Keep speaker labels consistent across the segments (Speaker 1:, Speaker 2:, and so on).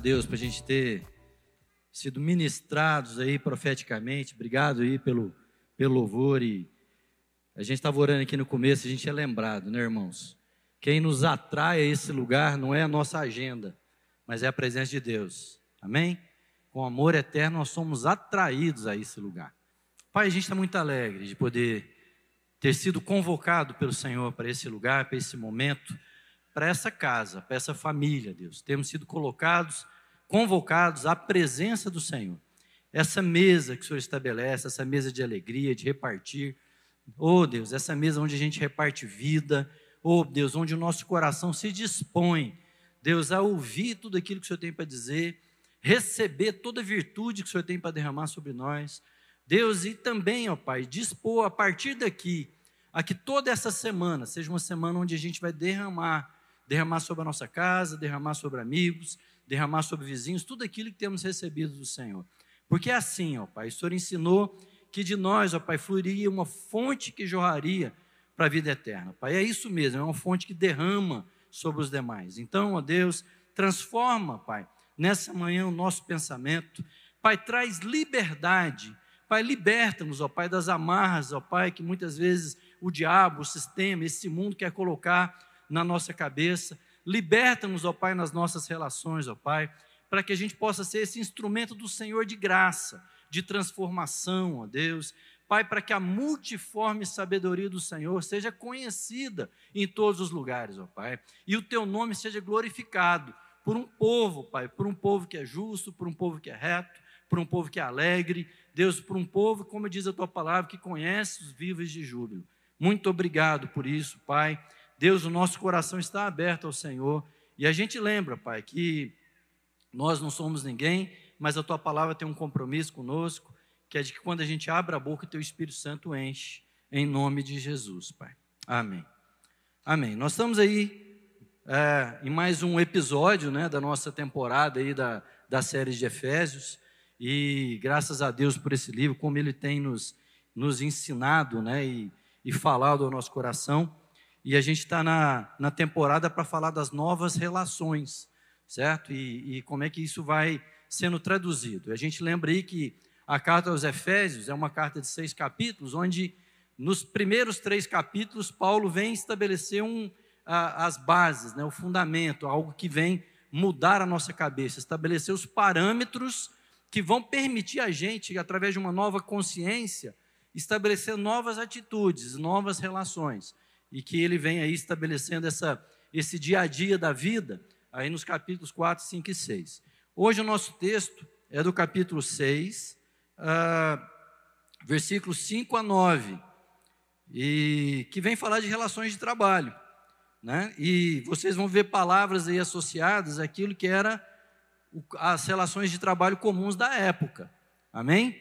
Speaker 1: Deus para a gente ter sido ministrados aí profeticamente. Obrigado aí pelo, pelo louvor e a gente estava orando aqui no começo, a gente é lembrado, né, irmãos? Quem nos atrai a esse lugar não é a nossa agenda, mas é a presença de Deus. Amém? Com amor eterno nós somos atraídos a esse lugar. Pai, a gente está muito alegre de poder ter sido convocado pelo Senhor para esse lugar, para esse momento, para essa casa, para essa família, Deus. Temos sido colocados, convocados à presença do Senhor. Essa mesa que o Senhor estabelece, essa mesa de alegria, de repartir. Oh, Deus, essa mesa onde a gente reparte vida. Oh, Deus, onde o nosso coração se dispõe, Deus, a ouvir tudo aquilo que o Senhor tem para dizer, receber toda a virtude que o Senhor tem para derramar sobre nós. Deus, e também, ó Pai, dispor a partir daqui, a que toda essa semana seja uma semana onde a gente vai derramar, derramar sobre a nossa casa, derramar sobre amigos, derramar sobre vizinhos, tudo aquilo que temos recebido do Senhor. Porque é assim, ó Pai, o Senhor ensinou que de nós, ó Pai, fluiria uma fonte que jorraria para a vida eterna. Pai, é isso mesmo, é uma fonte que derrama sobre os demais. Então, ó Deus, transforma, Pai, nessa manhã o nosso pensamento. Pai, traz liberdade Pai, liberta-nos, ó Pai, das amarras, ó Pai, que muitas vezes o diabo, o sistema, esse mundo quer colocar na nossa cabeça. Liberta-nos, ó Pai, nas nossas relações, ó Pai, para que a gente possa ser esse instrumento do Senhor de graça, de transformação, ó Deus. Pai, para que a multiforme sabedoria do Senhor seja conhecida em todos os lugares, ó Pai, e o teu nome seja glorificado por um povo, Pai, por um povo que é justo, por um povo que é reto, por um povo que é alegre, Deus, por um povo, como diz a tua palavra, que conhece os vivos de júbilo. Muito obrigado por isso, Pai. Deus, o nosso coração está aberto ao Senhor. E a gente lembra, Pai, que nós não somos ninguém, mas a tua palavra tem um compromisso conosco, que é de que quando a gente abre a boca, o teu Espírito Santo enche, em nome de Jesus, Pai. Amém. Amém. Nós estamos aí é, em mais um episódio né, da nossa temporada aí da, da série de Efésios. E graças a Deus por esse livro, como ele tem nos, nos ensinado né, e, e falado ao nosso coração. E a gente está na, na temporada para falar das novas relações, certo? E, e como é que isso vai sendo traduzido. A gente lembra aí que a carta aos Efésios é uma carta de seis capítulos, onde nos primeiros três capítulos Paulo vem estabelecer um, a, as bases, né, o fundamento, algo que vem mudar a nossa cabeça, estabelecer os parâmetros que vão permitir a gente, através de uma nova consciência, estabelecer novas atitudes, novas relações. E que ele vem aí estabelecendo essa, esse dia a dia da vida, aí nos capítulos 4, 5 e 6. Hoje o nosso texto é do capítulo 6, uh, ah, versículos 5 a 9, e que vem falar de relações de trabalho. Né? E vocês vão ver palavras aí associadas àquilo que era as relações de trabalho comuns da época. Amém?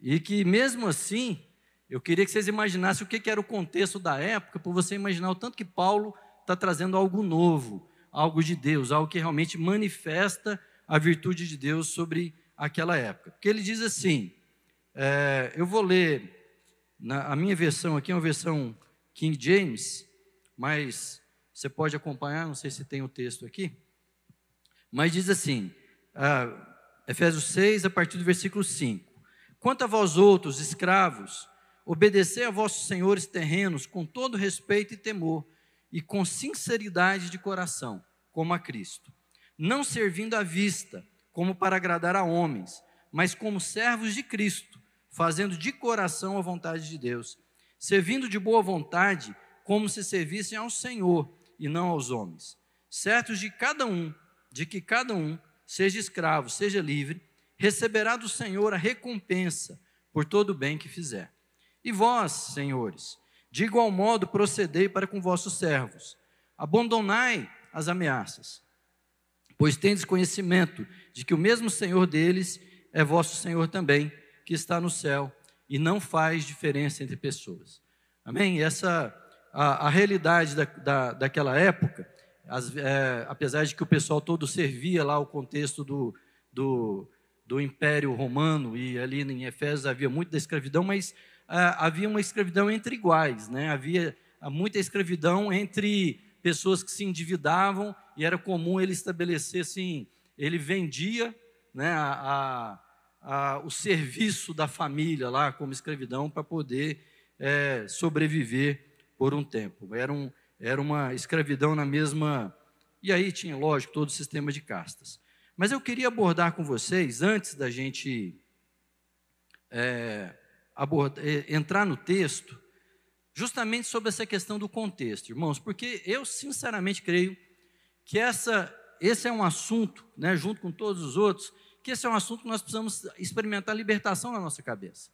Speaker 1: E que mesmo assim, eu queria que vocês imaginassem o que era o contexto da época, para você imaginar o tanto que Paulo está trazendo algo novo, algo de Deus, algo que realmente manifesta a virtude de Deus sobre aquela época. Porque ele diz assim, é, eu vou ler, na, a minha versão aqui é uma versão King James, mas você pode acompanhar, não sei se tem o texto aqui. Mas diz assim, Efésios 6, a partir do versículo 5: Quanto a vós outros, escravos, obedecei a vossos senhores terrenos com todo respeito e temor, e com sinceridade de coração, como a Cristo, não servindo à vista, como para agradar a homens, mas como servos de Cristo, fazendo de coração a vontade de Deus, servindo de boa vontade, como se servissem ao Senhor e não aos homens, certos de cada um de que cada um, seja escravo, seja livre, receberá do Senhor a recompensa por todo o bem que fizer. E vós, senhores, de igual modo procedei para com vossos servos, abandonai as ameaças, pois tendes conhecimento de que o mesmo Senhor deles é vosso Senhor também, que está no céu, e não faz diferença entre pessoas. Amém? Essa, a, a realidade da, da, daquela época, as, é, apesar de que o pessoal todo servia lá o contexto do, do, do Império Romano, e ali em Efésios havia muito da escravidão, mas ah, havia uma escravidão entre iguais, né? havia muita escravidão entre pessoas que se endividavam e era comum ele estabelecer assim, ele vendia né, a, a, a, o serviço da família lá como escravidão para poder é, sobreviver por um tempo. Era, um, era uma escravidão na mesma. E aí tinha, lógico, todo o sistema de castas. Mas eu queria abordar com vocês, antes da gente é, abordar, é, entrar no texto, justamente sobre essa questão do contexto, irmãos, porque eu sinceramente creio que essa, esse é um assunto, né, junto com todos os outros, que esse é um assunto que nós precisamos experimentar libertação na nossa cabeça.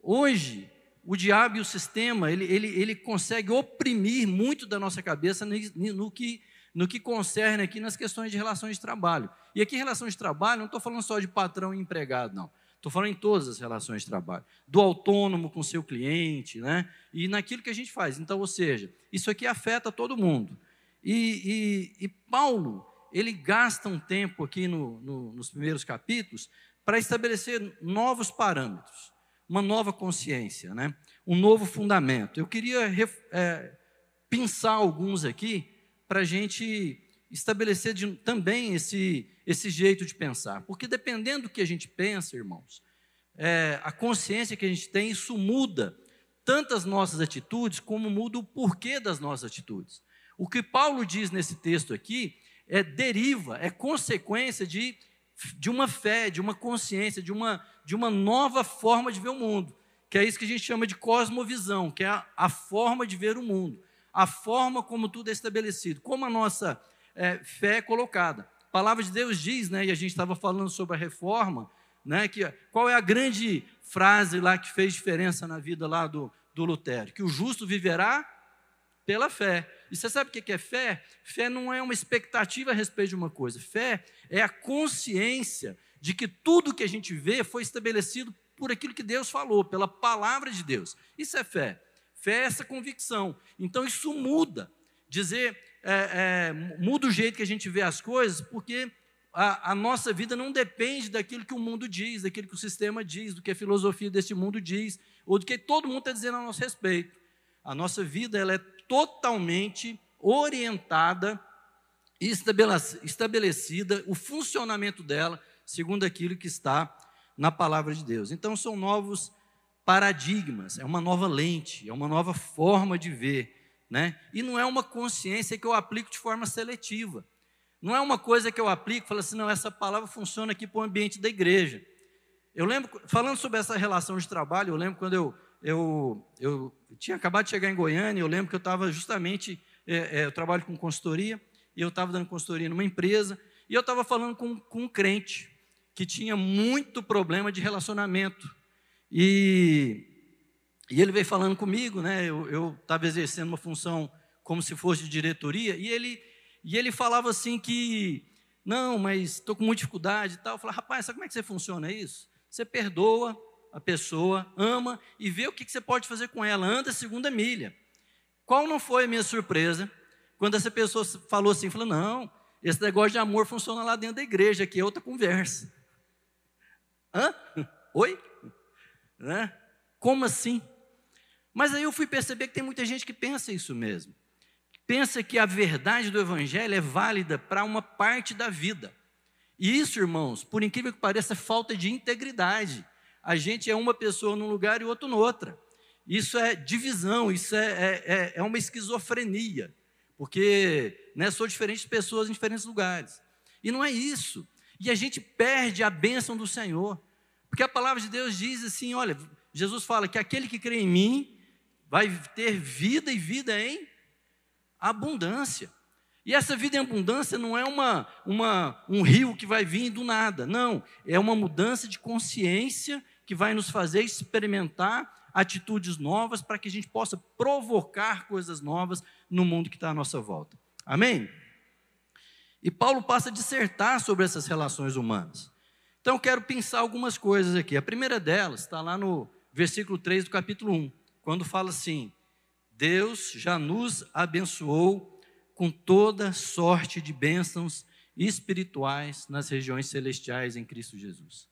Speaker 1: Hoje, o diabo e o sistema, ele, ele, ele consegue oprimir muito da nossa cabeça no, que, no que concerne aqui nas questões de relações de trabalho. E aqui, relações de trabalho, não estou falando só de patrão e empregado, não. Estou falando em todas as relações de trabalho. Do autônomo com seu cliente, né? E naquilo que a gente faz. Então, ou seja, isso aqui afeta todo mundo. E, e, e Paulo, ele gasta um tempo aqui no, no, nos primeiros capítulos para estabelecer novos parâmetros uma nova consciência, né? um novo fundamento. Eu queria é, pensar alguns aqui para a gente estabelecer de, também esse, esse jeito de pensar. Porque dependendo do que a gente pensa, irmãos, é, a consciência que a gente tem, isso muda tanto as nossas atitudes, como muda o porquê das nossas atitudes. O que Paulo diz nesse texto aqui é deriva, é consequência de de uma fé, de uma consciência, de uma, de uma nova forma de ver o mundo, que é isso que a gente chama de cosmovisão, que é a, a forma de ver o mundo, a forma como tudo é estabelecido, como a nossa é, fé colocada. A palavra de Deus diz, né, e a gente estava falando sobre a reforma, né, que, qual é a grande frase lá que fez diferença na vida lá do, do Lutero? Que o justo viverá pela fé. E você sabe o que é fé? Fé não é uma expectativa a respeito de uma coisa. Fé é a consciência de que tudo que a gente vê foi estabelecido por aquilo que Deus falou, pela palavra de Deus. Isso é fé. Fé é essa convicção. Então isso muda. Dizer, é, é, muda o jeito que a gente vê as coisas, porque a, a, nossa vida não depende daquilo que o mundo diz, daquilo que o sistema diz, do que a filosofia deste mundo diz, ou do que todo mundo está dizendo a nosso respeito. A nossa vida ela é totalmente orientada estabelecida, o funcionamento dela, segundo aquilo que está na palavra de Deus. Então, são novos paradigmas, é uma nova lente, é uma nova forma de ver. Né? E não é uma consciência que eu aplico de forma seletiva. Não é uma coisa que eu aplico e falo assim, não, essa palavra funciona aqui para o ambiente da igreja. Eu lembro, falando sobre essa relação de trabalho, eu lembro quando eu eu, eu tinha acabado de chegar em Goiânia, eu lembro que eu estava justamente, é, é, eu trabalho com consultoria, e eu estava dando consultoria numa empresa, e eu estava falando com, com um crente que tinha muito problema de relacionamento. E, e ele veio falando comigo, né? Eu estava exercendo uma função como se fosse de diretoria, e ele, e ele falava assim que, não, mas estou com muita dificuldade e tal. Eu falei, rapaz, sabe como é que você funciona isso? Você perdoa, a pessoa, ama e vê o que você pode fazer com ela. Anda segunda milha. Qual não foi a minha surpresa quando essa pessoa falou assim: falou, não, esse negócio de amor funciona lá dentro da igreja, aqui é outra conversa. Hã? Oi? Né? Como assim? Mas aí eu fui perceber que tem muita gente que pensa isso mesmo. Pensa que a verdade do Evangelho é válida para uma parte da vida. E isso, irmãos, por incrível que pareça, é falta de integridade a gente é uma pessoa num lugar e outro noutra. Isso é divisão, isso é, é, é, é uma esquizofrenia, porque né, sou diferentes pessoas em diferentes lugares. E não é isso. E a gente perde a bênção do Senhor, porque a palavra de Deus diz assim: olha, Jesus fala que aquele que crê em mim vai ter vida e vida em abundância. E essa vida em abundância não é uma, uma, um rio que vai vir do nada, não. É uma mudança de consciência que vai nos fazer experimentar atitudes novas para que a gente possa provocar coisas novas no mundo que está à nossa volta. Amém? E Paulo passa a dissertar sobre essas relações humanas. Então, eu quero pensar algumas coisas aqui. A primeira delas está lá no versículo 3 do capítulo 1, quando fala assim: Deus já nos abençoou com toda sorte de bênçãos espirituais nas regiões celestiais em Cristo Jesus.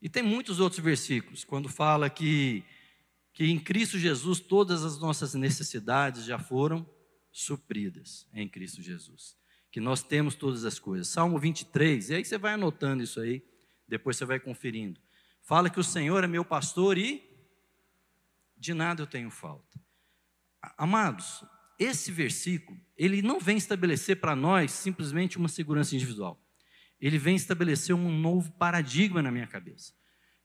Speaker 1: E tem muitos outros versículos, quando fala que, que em Cristo Jesus todas as nossas necessidades já foram supridas em Cristo Jesus. que nós temos todas as coisas. Salmo 23, e aí você vai anotando isso aí, depois você vai conferindo. Fala que o Senhor é meu pastor e de nada eu tenho falta. Amados, esse versículo, ele não vem estabelecer para nós simplesmente uma segurança individual. Ele vem estabelecer um novo paradigma na minha cabeça.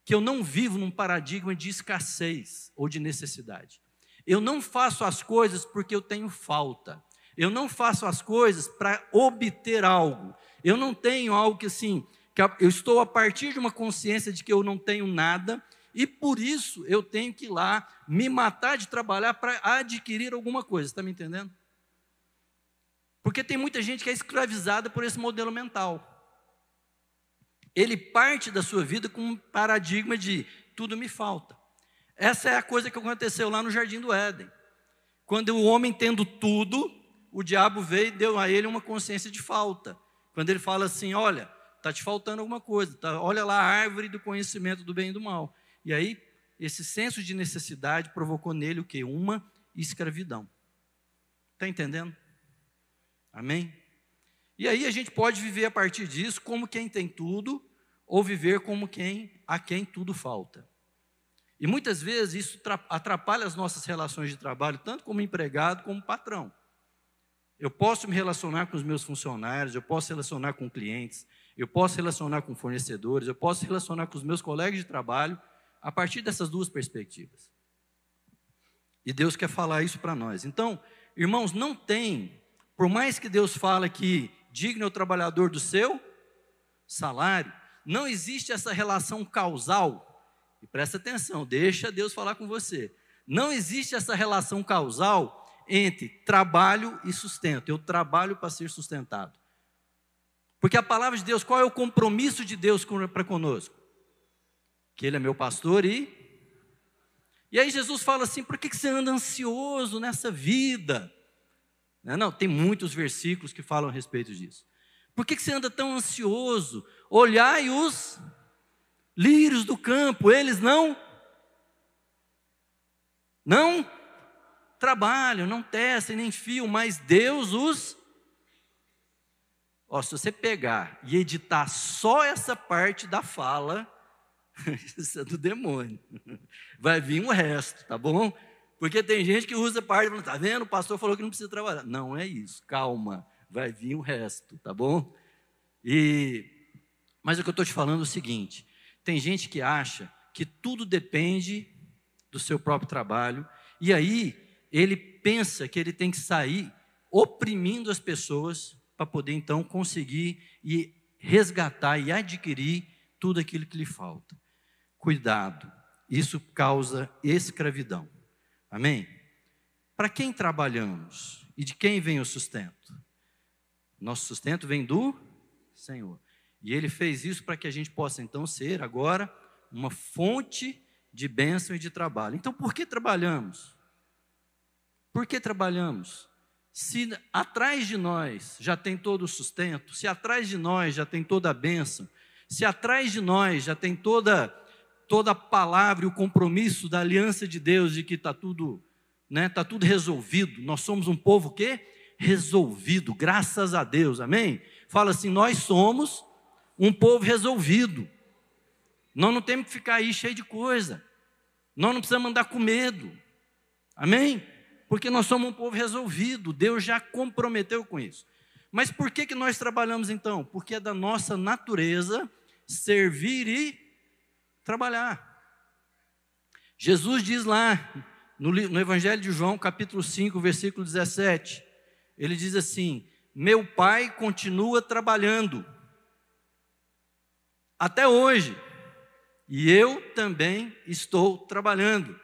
Speaker 1: Que eu não vivo num paradigma de escassez ou de necessidade. Eu não faço as coisas porque eu tenho falta. Eu não faço as coisas para obter algo. Eu não tenho algo que assim, que eu estou a partir de uma consciência de que eu não tenho nada e por isso eu tenho que ir lá me matar de trabalhar para adquirir alguma coisa. Está me entendendo? Porque tem muita gente que é escravizada por esse modelo mental. Ele parte da sua vida com um paradigma de tudo me falta. Essa é a coisa que aconteceu lá no jardim do Éden. Quando o homem tendo tudo, o diabo veio e deu a ele uma consciência de falta. Quando ele fala assim: Olha, está te faltando alguma coisa, tá, olha lá a árvore do conhecimento do bem e do mal. E aí, esse senso de necessidade provocou nele o que? Uma escravidão. Está entendendo? Amém? E aí a gente pode viver a partir disso como quem tem tudo, ou viver como quem a quem tudo falta. E muitas vezes isso atrapalha as nossas relações de trabalho, tanto como empregado como patrão. Eu posso me relacionar com os meus funcionários, eu posso relacionar com clientes, eu posso relacionar com fornecedores, eu posso relacionar com os meus colegas de trabalho a partir dessas duas perspectivas. E Deus quer falar isso para nós. Então, irmãos, não tem, por mais que Deus fale que digno é o trabalhador do seu salário, não existe essa relação causal. E presta atenção, deixa Deus falar com você. Não existe essa relação causal entre trabalho e sustento. Eu trabalho para ser sustentado. Porque a palavra de Deus, qual é o compromisso de Deus para conosco? Que Ele é meu pastor e. E aí Jesus fala assim: por que você anda ansioso nessa vida? Não, não, tem muitos versículos que falam a respeito disso. Por que você anda tão ansioso? Olhai os lírios do campo, eles não. Não trabalham, não tecem, nem fiam, mas Deus os. Ó, se você pegar e editar só essa parte da fala, isso é do demônio. Vai vir o resto, tá bom? Porque tem gente que usa parte tá vendo? O pastor falou que não precisa trabalhar. Não é isso, calma, vai vir o resto, tá bom? E mas o que eu estou te falando é o seguinte: tem gente que acha que tudo depende do seu próprio trabalho, e aí ele pensa que ele tem que sair oprimindo as pessoas para poder então conseguir e resgatar e adquirir tudo aquilo que lhe falta. Cuidado, isso causa escravidão. Amém? Para quem trabalhamos e de quem vem o sustento? Nosso sustento vem do Senhor. E ele fez isso para que a gente possa então ser agora uma fonte de bênção e de trabalho. Então, por que trabalhamos? Por que trabalhamos? Se atrás de nós já tem todo o sustento, se atrás de nós já tem toda a bênção, se atrás de nós já tem toda toda a palavra e o compromisso da aliança de Deus de que está tudo, né, tá tudo resolvido. Nós somos um povo que resolvido, graças a Deus. Amém? Fala assim, nós somos um povo resolvido. Nós não temos que ficar aí cheio de coisa. Nós não precisamos andar com medo. Amém? Porque nós somos um povo resolvido, Deus já comprometeu com isso. Mas por que, que nós trabalhamos então? Porque é da nossa natureza servir e trabalhar. Jesus diz lá, no, no Evangelho de João, capítulo 5, versículo 17, ele diz assim: Meu pai continua trabalhando, até hoje, e eu também estou trabalhando.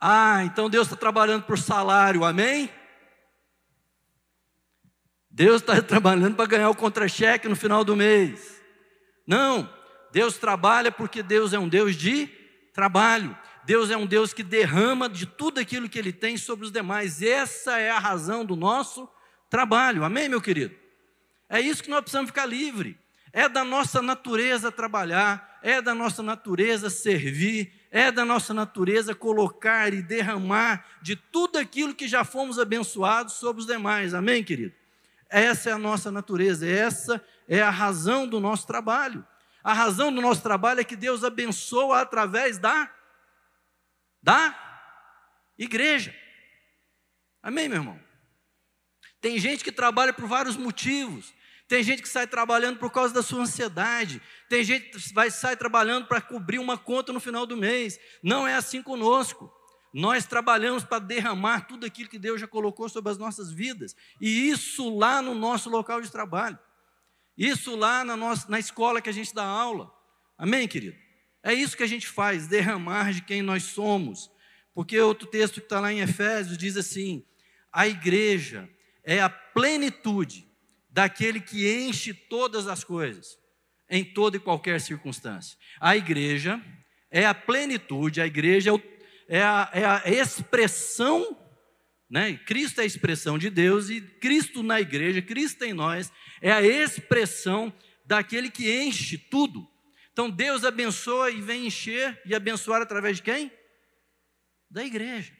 Speaker 1: Ah, então Deus está trabalhando por salário, amém? Deus está trabalhando para ganhar o contra-cheque no final do mês. Não, Deus trabalha porque Deus é um Deus de trabalho. Deus é um Deus que derrama de tudo aquilo que Ele tem sobre os demais. Essa é a razão do nosso trabalho, amém, meu querido? É isso que nós precisamos ficar livre. É da nossa natureza trabalhar, é da nossa natureza servir, é da nossa natureza colocar e derramar de tudo aquilo que já fomos abençoados sobre os demais. Amém, querido? Essa é a nossa natureza, essa é a razão do nosso trabalho. A razão do nosso trabalho é que Deus abençoa através da da igreja. Amém, meu irmão? Tem gente que trabalha por vários motivos. Tem gente que sai trabalhando por causa da sua ansiedade. Tem gente que vai sai trabalhando para cobrir uma conta no final do mês. Não é assim conosco. Nós trabalhamos para derramar tudo aquilo que Deus já colocou sobre as nossas vidas. E isso lá no nosso local de trabalho. Isso lá na, nossa, na escola que a gente dá aula. Amém, querido? É isso que a gente faz, derramar de quem nós somos. Porque outro texto que está lá em Efésios diz assim: a igreja é a plenitude daquele que enche todas as coisas, em toda e qualquer circunstância. A igreja é a plenitude, a igreja é, o, é, a, é a expressão, né? Cristo é a expressão de Deus e Cristo na igreja, Cristo em nós, é a expressão daquele que enche tudo. Então Deus abençoa e vem encher e abençoar através de quem? Da igreja.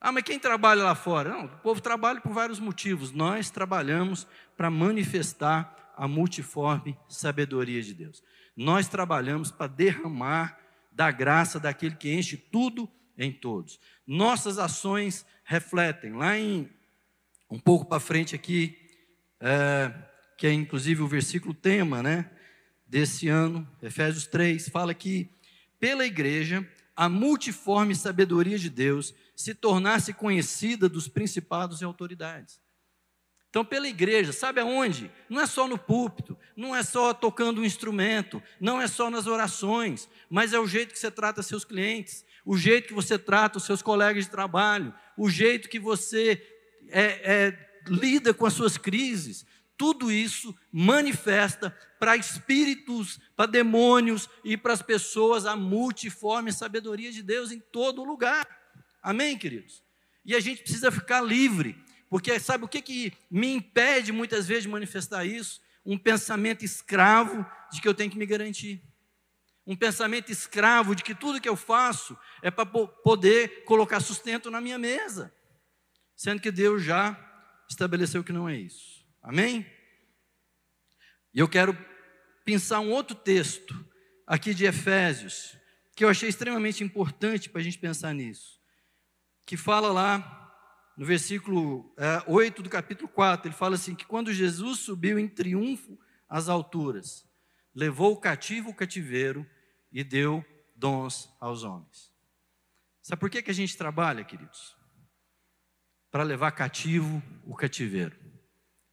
Speaker 1: Ah, mas quem trabalha lá fora? Não, o povo trabalha por vários motivos. Nós trabalhamos para manifestar a multiforme sabedoria de Deus. Nós trabalhamos para derramar da graça daquele que enche tudo em todos. Nossas ações refletem. Lá em um pouco para frente aqui, é, que é inclusive o versículo tema, né, desse ano, Efésios 3, fala que pela igreja a multiforme sabedoria de Deus se tornasse conhecida dos principados e autoridades. Então, pela igreja, sabe aonde? Não é só no púlpito, não é só tocando um instrumento, não é só nas orações, mas é o jeito que você trata seus clientes, o jeito que você trata os seus colegas de trabalho, o jeito que você é, é, lida com as suas crises. Tudo isso manifesta para espíritos, para demônios e para as pessoas a multiforme sabedoria de Deus em todo lugar. Amém, queridos? E a gente precisa ficar livre, porque sabe o que, que me impede muitas vezes de manifestar isso? Um pensamento escravo de que eu tenho que me garantir. Um pensamento escravo de que tudo que eu faço é para poder colocar sustento na minha mesa, sendo que Deus já estabeleceu que não é isso. Amém? E eu quero pensar um outro texto aqui de Efésios, que eu achei extremamente importante para a gente pensar nisso que fala lá no versículo é, 8 do capítulo 4, ele fala assim: que quando Jesus subiu em triunfo às alturas, levou o cativo o cativeiro e deu dons aos homens. Sabe por que, que a gente trabalha, queridos? Para levar cativo o cativeiro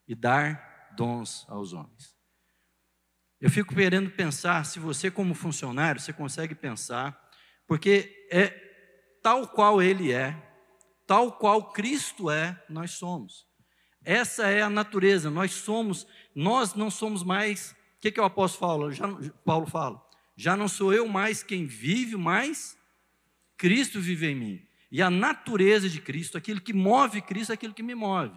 Speaker 1: e dar dons aos homens. Eu fico querendo pensar se você, como funcionário, você consegue pensar, porque é tal qual ele é, tal qual Cristo é, nós somos. Essa é a natureza, nós somos, nós não somos mais, o que, que o apóstolo fala? Já, Paulo fala, já não sou eu mais quem vive, mas Cristo vive em mim. E a natureza de Cristo, aquilo que move Cristo, é aquilo que me move.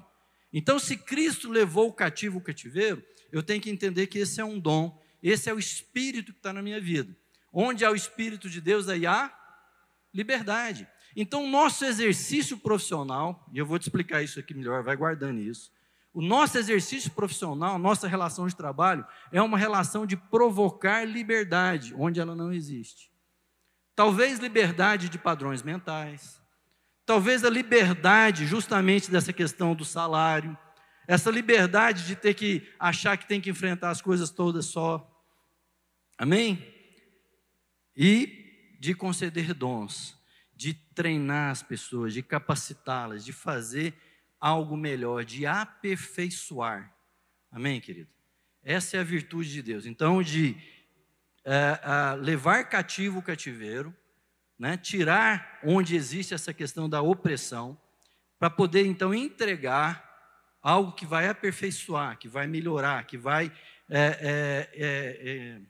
Speaker 1: Então, se Cristo levou o cativo o cativeiro, eu tenho que entender que esse é um dom, esse é o Espírito que está na minha vida. Onde há o Espírito de Deus, aí há liberdade. Então, nosso exercício profissional, e eu vou te explicar isso aqui melhor, vai guardando isso. O nosso exercício profissional, nossa relação de trabalho, é uma relação de provocar liberdade, onde ela não existe. Talvez liberdade de padrões mentais, talvez a liberdade justamente dessa questão do salário, essa liberdade de ter que achar que tem que enfrentar as coisas todas só. Amém? E de conceder dons, de treinar as pessoas, de capacitá-las, de fazer algo melhor, de aperfeiçoar. Amém, querido? Essa é a virtude de Deus. Então, de é, levar cativo o cativeiro, né, tirar onde existe essa questão da opressão, para poder então entregar algo que vai aperfeiçoar, que vai melhorar, que vai. É, é,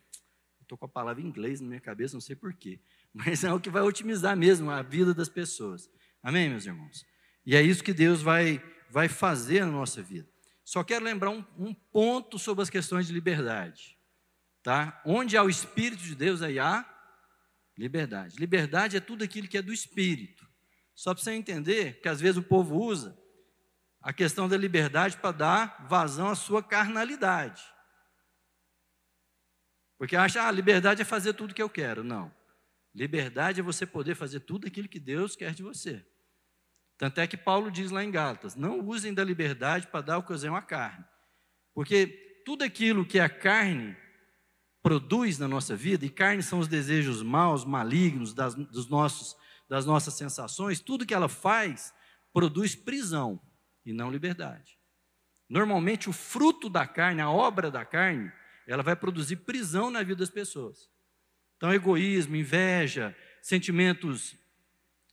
Speaker 1: Estou com a palavra em inglês na minha cabeça, não sei porquê mas é o que vai otimizar mesmo a vida das pessoas. Amém, meus irmãos? E é isso que Deus vai, vai fazer na nossa vida. Só quero lembrar um, um ponto sobre as questões de liberdade. Tá? Onde há o Espírito de Deus, aí há liberdade. Liberdade é tudo aquilo que é do Espírito. Só para você entender, que às vezes o povo usa a questão da liberdade para dar vazão à sua carnalidade. Porque acha, ah, liberdade é fazer tudo que eu quero. Não. Liberdade é você poder fazer tudo aquilo que Deus quer de você. Tanto é que Paulo diz lá em Gálatas: não usem da liberdade para dar ocasião à carne. Porque tudo aquilo que a carne produz na nossa vida, e carne são os desejos maus, malignos das, dos nossos, das nossas sensações, tudo que ela faz produz prisão e não liberdade. Normalmente, o fruto da carne, a obra da carne, ela vai produzir prisão na vida das pessoas. Então, egoísmo, inveja, sentimentos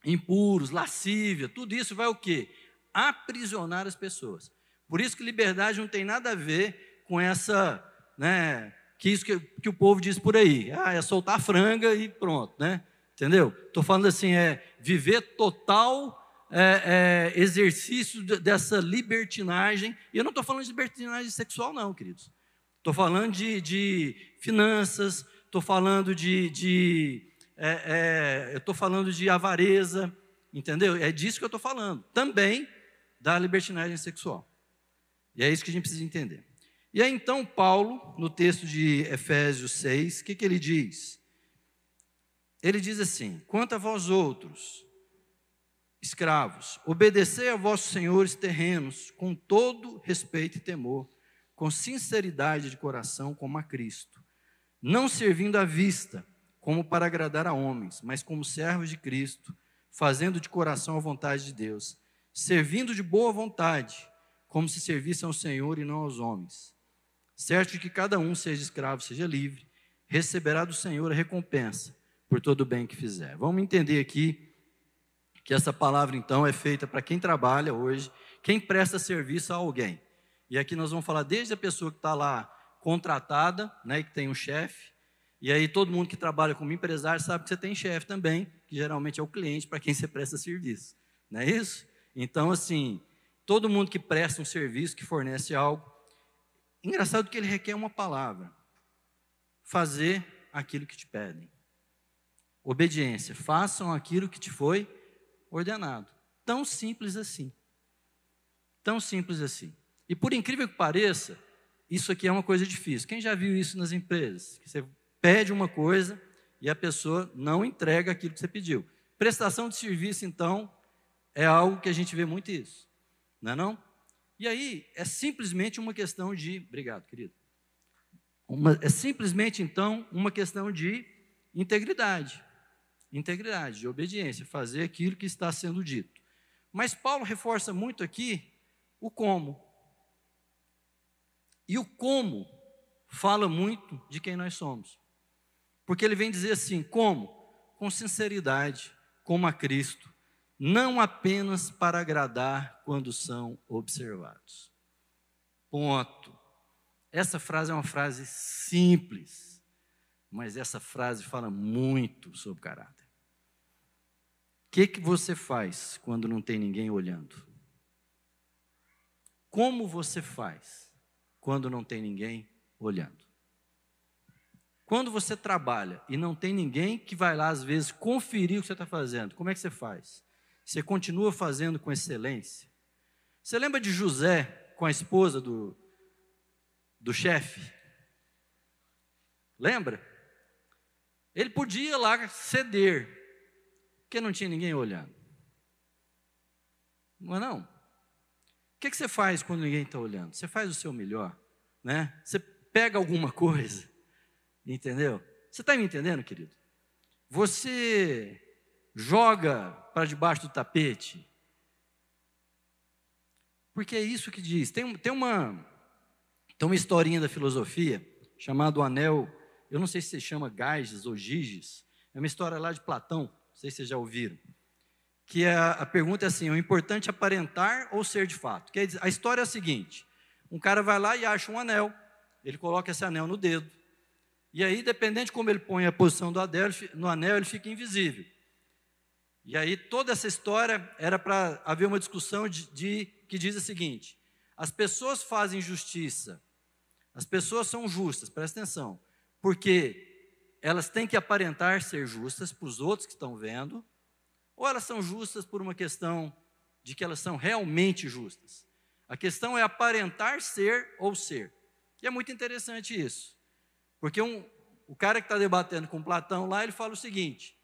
Speaker 1: impuros, lascívia, tudo isso vai o quê? Aprisionar as pessoas. Por isso que liberdade não tem nada a ver com essa, né, que isso que, que o povo diz por aí. Ah, é soltar franga e pronto, né? Entendeu? Estou falando assim, é viver total é, é, exercício dessa libertinagem. E eu não estou falando de libertinagem sexual, não, queridos. Estou falando de, de finanças, estou falando de. de é, é eu estou falando de avareza, entendeu? É disso que eu estou falando. Também da libertinagem sexual. E é isso que a gente precisa entender. E aí então, Paulo, no texto de Efésios 6, o que, que ele diz? Ele diz assim: Quanto a vós outros, escravos, obedecei a vossos senhores terrenos com todo respeito e temor, com sinceridade de coração, como a Cristo, não servindo à vista, como para agradar a homens, mas como servos de Cristo, fazendo de coração a vontade de Deus, servindo de boa vontade, como se servissem ao Senhor e não aos homens. Certo de que cada um seja escravo, seja livre, receberá do Senhor a recompensa por todo o bem que fizer. Vamos entender aqui que essa palavra, então, é feita para quem trabalha hoje, quem presta serviço a alguém. E aqui nós vamos falar desde a pessoa que está lá contratada, né, que tem um chefe, e aí todo mundo que trabalha como empresário sabe que você tem chefe também, que geralmente é o cliente para quem você presta serviço. Não é isso? Então, assim, todo mundo que presta um serviço, que fornece algo, engraçado que ele requer uma palavra: fazer aquilo que te pedem. Obediência, façam aquilo que te foi ordenado. Tão simples assim. Tão simples assim. E por incrível que pareça, isso aqui é uma coisa difícil. Quem já viu isso nas empresas? Você pede uma coisa e a pessoa não entrega aquilo que você pediu. Prestação de serviço, então, é algo que a gente vê muito isso. Não é não? E aí, é simplesmente uma questão de... Obrigado, querido. Uma, é simplesmente, então, uma questão de integridade integridade, de obediência, fazer aquilo que está sendo dito. Mas Paulo reforça muito aqui o como. E o como fala muito de quem nós somos. Porque ele vem dizer assim: como? Com sinceridade, como a Cristo, não apenas para agradar quando são observados. Ponto. Essa frase é uma frase simples, mas essa frase fala muito sobre caráter que, que você faz quando não tem ninguém olhando? Como você faz quando não tem ninguém olhando? Quando você trabalha e não tem ninguém que vai lá, às vezes, conferir o que você está fazendo, como é que você faz? Você continua fazendo com excelência? Você lembra de José com a esposa do, do chefe? Lembra? Ele podia lá ceder, porque não tinha ninguém olhando. Não é não? O que, que você faz quando ninguém está olhando? Você faz o seu melhor, né? Você pega alguma coisa, entendeu? Você está me entendendo, querido? Você joga para debaixo do tapete, porque é isso que diz. Tem, tem, uma, tem uma historinha da filosofia chamada o Anel, eu não sei se chama Gages ou Giges, é uma história lá de Platão sei se vocês já ouviram. Que é, a pergunta é assim: o importante é aparentar ou ser de fato? Quer dizer, a história é a seguinte: um cara vai lá e acha um anel, ele coloca esse anel no dedo. E aí, dependente de como ele põe a posição do anel, no anel, ele fica invisível. E aí, toda essa história era para haver uma discussão de, de, que diz o seguinte: as pessoas fazem justiça, as pessoas são justas, presta atenção, porque elas têm que aparentar ser justas para os outros que estão vendo, ou elas são justas por uma questão de que elas são realmente justas. A questão é aparentar ser ou ser. E é muito interessante isso. Porque um, o cara que está debatendo com Platão lá, ele fala o seguinte: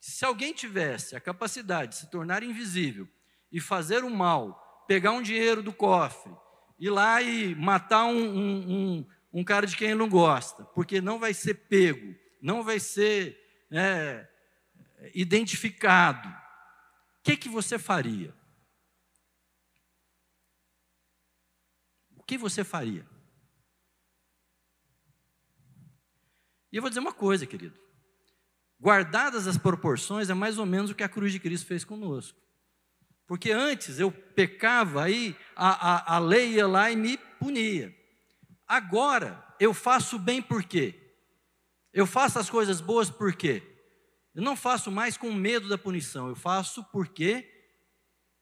Speaker 1: se alguém tivesse a capacidade de se tornar invisível e fazer o mal, pegar um dinheiro do cofre, ir lá e matar um, um, um, um cara de quem ele não gosta, porque não vai ser pego, não vai ser é, identificado, o que, que você faria? O que você faria? E eu vou dizer uma coisa, querido. Guardadas as proporções, é mais ou menos o que a cruz de Cristo fez conosco. Porque antes eu pecava, aí a, a, a lei ia lá e me punia. Agora eu faço bem por quê? Eu faço as coisas boas por quê? Eu não faço mais com medo da punição, eu faço porque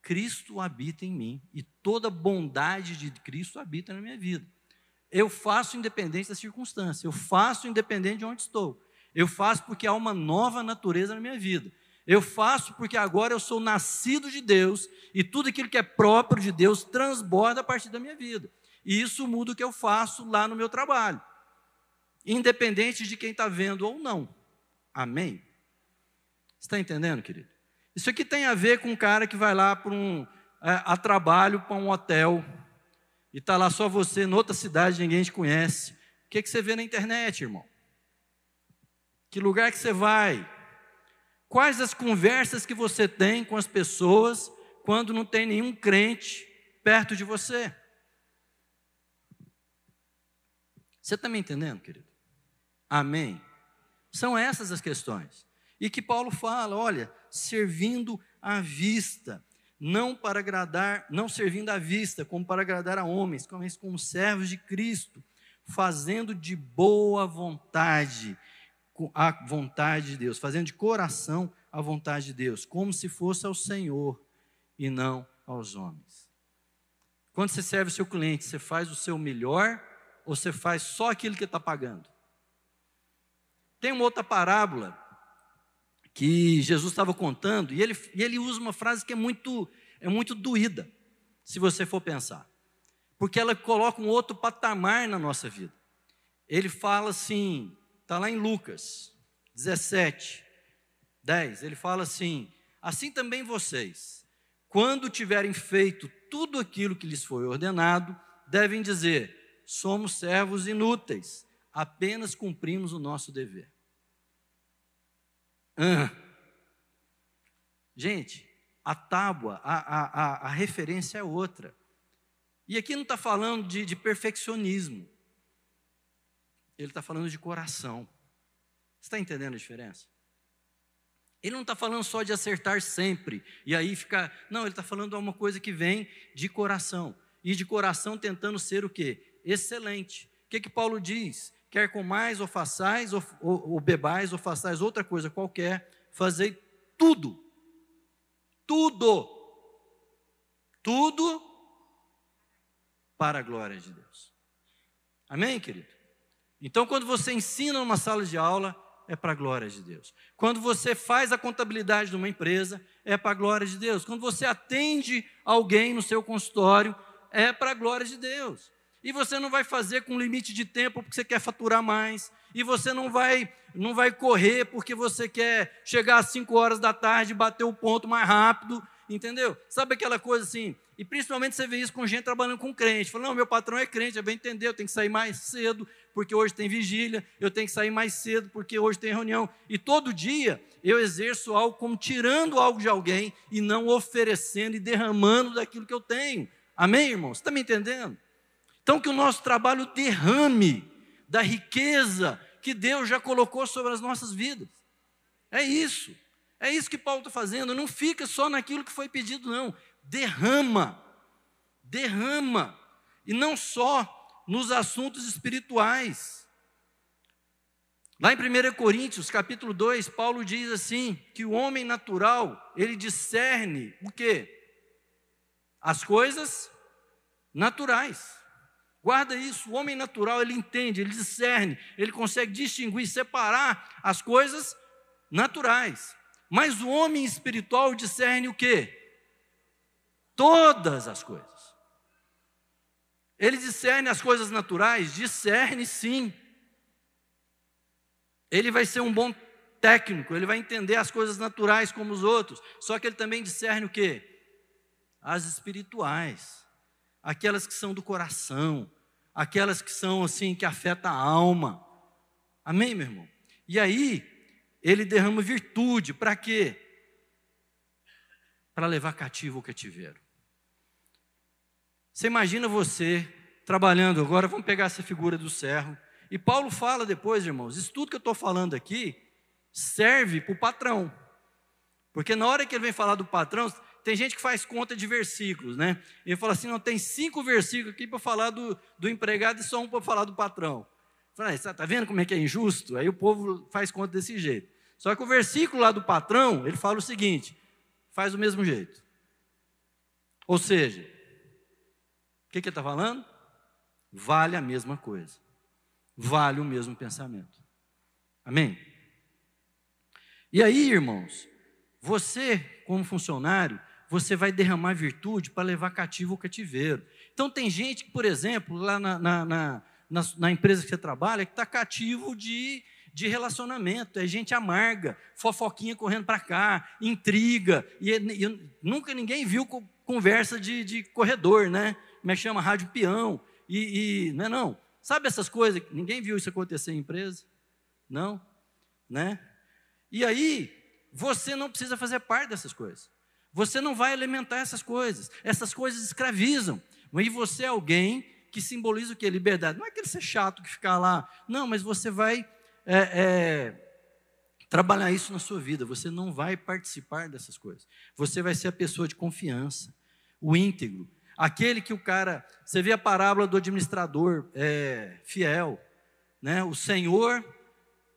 Speaker 1: Cristo habita em mim e toda bondade de Cristo habita na minha vida. Eu faço independente da circunstância, eu faço independente de onde estou. Eu faço porque há uma nova natureza na minha vida. Eu faço porque agora eu sou nascido de Deus e tudo aquilo que é próprio de Deus transborda a partir da minha vida. E isso muda o que eu faço lá no meu trabalho, independente de quem está vendo ou não. Amém? Está entendendo, querido? Isso aqui tem a ver com um cara que vai lá para um, é, a trabalho para um hotel e está lá só você, em outra cidade, ninguém te conhece. O que, que você vê na internet, irmão? Que lugar que você vai? Quais as conversas que você tem com as pessoas quando não tem nenhum crente perto de você? Você está me entendendo, querido? Amém? São essas as questões. E que Paulo fala, olha, servindo à vista, não para agradar, não servindo à vista, como para agradar a homens, mas como servos de Cristo, fazendo de boa vontade a vontade de Deus, fazendo de coração a vontade de Deus, como se fosse ao Senhor e não aos homens. Quando você serve o seu cliente, você faz o seu melhor ou você faz só aquilo que está pagando? Tem uma outra parábola que Jesus estava contando, e ele, e ele usa uma frase que é muito, é muito doída, se você for pensar. Porque ela coloca um outro patamar na nossa vida. Ele fala assim, está lá em Lucas 17, 10, ele fala assim: Assim também vocês, quando tiverem feito tudo aquilo que lhes foi ordenado, devem dizer: somos servos inúteis, apenas cumprimos o nosso dever. Ah. Gente, a tábua, a, a, a, referência é outra. E aqui não está falando de, de perfeccionismo, ele está falando de coração. Você está entendendo a diferença? Ele não está falando só de acertar sempre, e aí ficar. Não, ele está falando de uma coisa que vem de coração. E de coração tentando ser o quê? Excelente. O que, que Paulo diz? Quer comais ou façais, ou, ou, ou bebais, ou façais outra coisa qualquer, fazei tudo, tudo, tudo para a glória de Deus. Amém, querido? Então, quando você ensina numa sala de aula, é para a glória de Deus. Quando você faz a contabilidade de uma empresa, é para a glória de Deus. Quando você atende alguém no seu consultório, é para a glória de Deus. E você não vai fazer com limite de tempo porque você quer faturar mais. E você não vai, não vai correr porque você quer chegar às 5 horas da tarde e bater o ponto mais rápido. Entendeu? Sabe aquela coisa assim? E principalmente você vê isso com gente trabalhando com crente. Fala, não, meu patrão é crente, é bem entender, eu tenho que sair mais cedo, porque hoje tem vigília, eu tenho que sair mais cedo, porque hoje tem reunião. E todo dia eu exerço algo como tirando algo de alguém e não oferecendo e derramando daquilo que eu tenho. Amém, irmão? Você está me entendendo? Então, que o nosso trabalho derrame da riqueza que Deus já colocou sobre as nossas vidas. É isso. É isso que Paulo está fazendo. Não fica só naquilo que foi pedido, não. Derrama. Derrama. E não só nos assuntos espirituais. Lá em 1 Coríntios, capítulo 2, Paulo diz assim: que o homem natural, ele discerne o quê? As coisas naturais. Guarda isso, o homem natural, ele entende, ele discerne, ele consegue distinguir, separar as coisas naturais. Mas o homem espiritual discerne o quê? Todas as coisas. Ele discerne as coisas naturais? Discerne sim. Ele vai ser um bom técnico, ele vai entender as coisas naturais como os outros. Só que ele também discerne o quê? As espirituais. Aquelas que são do coração, aquelas que são assim que afeta a alma. Amém, meu irmão? E aí, ele derrama virtude para quê? Para levar cativo o cativeiro. Você imagina você trabalhando, agora vamos pegar essa figura do servo. E Paulo fala depois, irmãos, isso tudo que eu estou falando aqui serve para o patrão. Porque na hora que ele vem falar do patrão, tem gente que faz conta de versículos, né? Ele fala assim: não, tem cinco versículos aqui para falar do, do empregado e só um para falar do patrão. Fala, está vendo como é que é injusto? Aí o povo faz conta desse jeito. Só que o versículo lá do patrão, ele fala o seguinte: faz do mesmo jeito. Ou seja, o que ele está falando? Vale a mesma coisa. Vale o mesmo pensamento. Amém? E aí, irmãos, você, como funcionário, você vai derramar virtude para levar cativo o cativeiro. Então, tem gente que, por exemplo, lá na, na, na, na empresa que você trabalha, que está cativo de, de relacionamento, é gente amarga, fofoquinha correndo para cá, intriga, e, e, nunca ninguém viu conversa de, de corredor, né? Como é chama? Rádio peão, e, e não é não? Sabe essas coisas? Ninguém viu isso acontecer em empresa? Não? Né? E aí, você não precisa fazer parte dessas coisas. Você não vai alimentar essas coisas. Essas coisas escravizam. E você é alguém que simboliza o que? Liberdade. Não é aquele ser chato que ficar lá. Não, mas você vai é, é, trabalhar isso na sua vida. Você não vai participar dessas coisas. Você vai ser a pessoa de confiança, o íntegro. Aquele que o cara. Você vê a parábola do administrador é, fiel. Né? O senhor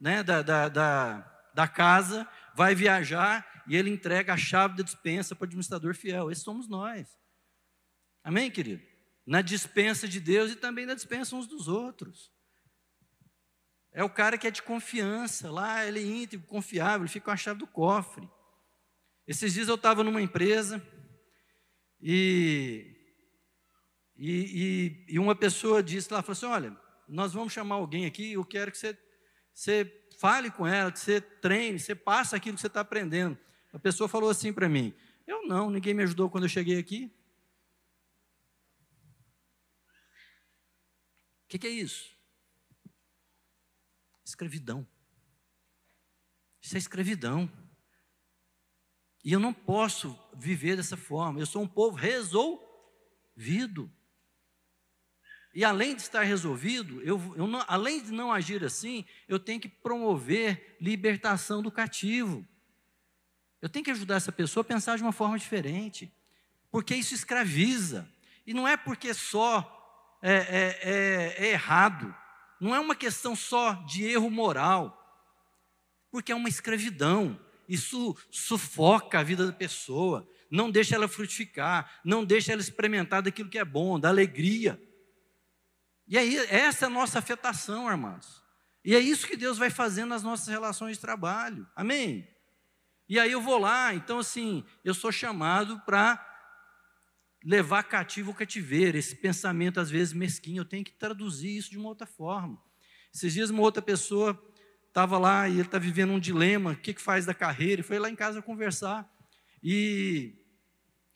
Speaker 1: né, da, da, da da casa, vai viajar e ele entrega a chave da dispensa para o administrador fiel. Esses somos nós. Amém, querido? Na dispensa de Deus e também na dispensa uns dos outros. É o cara que é de confiança, lá ele é íntegro, confiável, ele fica com a chave do cofre. Esses dias eu estava numa empresa e, e, e, e uma pessoa disse lá, falou assim, olha, nós vamos chamar alguém aqui, eu quero que você, você fale com ela, que você treine, você passa aquilo que você está aprendendo. A pessoa falou assim para mim: Eu não, ninguém me ajudou quando eu cheguei aqui. O que, que é isso? Escravidão. Isso é escravidão. E eu não posso viver dessa forma. Eu sou um povo resolvido. E além de estar resolvido, eu, eu não, além de não agir assim, eu tenho que promover libertação do cativo. Eu tenho que ajudar essa pessoa a pensar de uma forma diferente, porque isso escraviza. E não é porque só é, é, é, é errado, não é uma questão só de erro moral, porque é uma escravidão. Isso sufoca a vida da pessoa, não deixa ela frutificar, não deixa ela experimentar daquilo que é bom, da alegria. E aí, essa é a nossa afetação, irmãos. E é isso que Deus vai fazendo nas nossas relações de trabalho. Amém? E aí eu vou lá, então assim, eu sou chamado para levar cativo o cativeiro, esse pensamento às vezes mesquinho, eu tenho que traduzir isso de uma outra forma. Esses dias uma outra pessoa estava lá e ele está vivendo um dilema, o que, que faz da carreira, e foi lá em casa conversar. E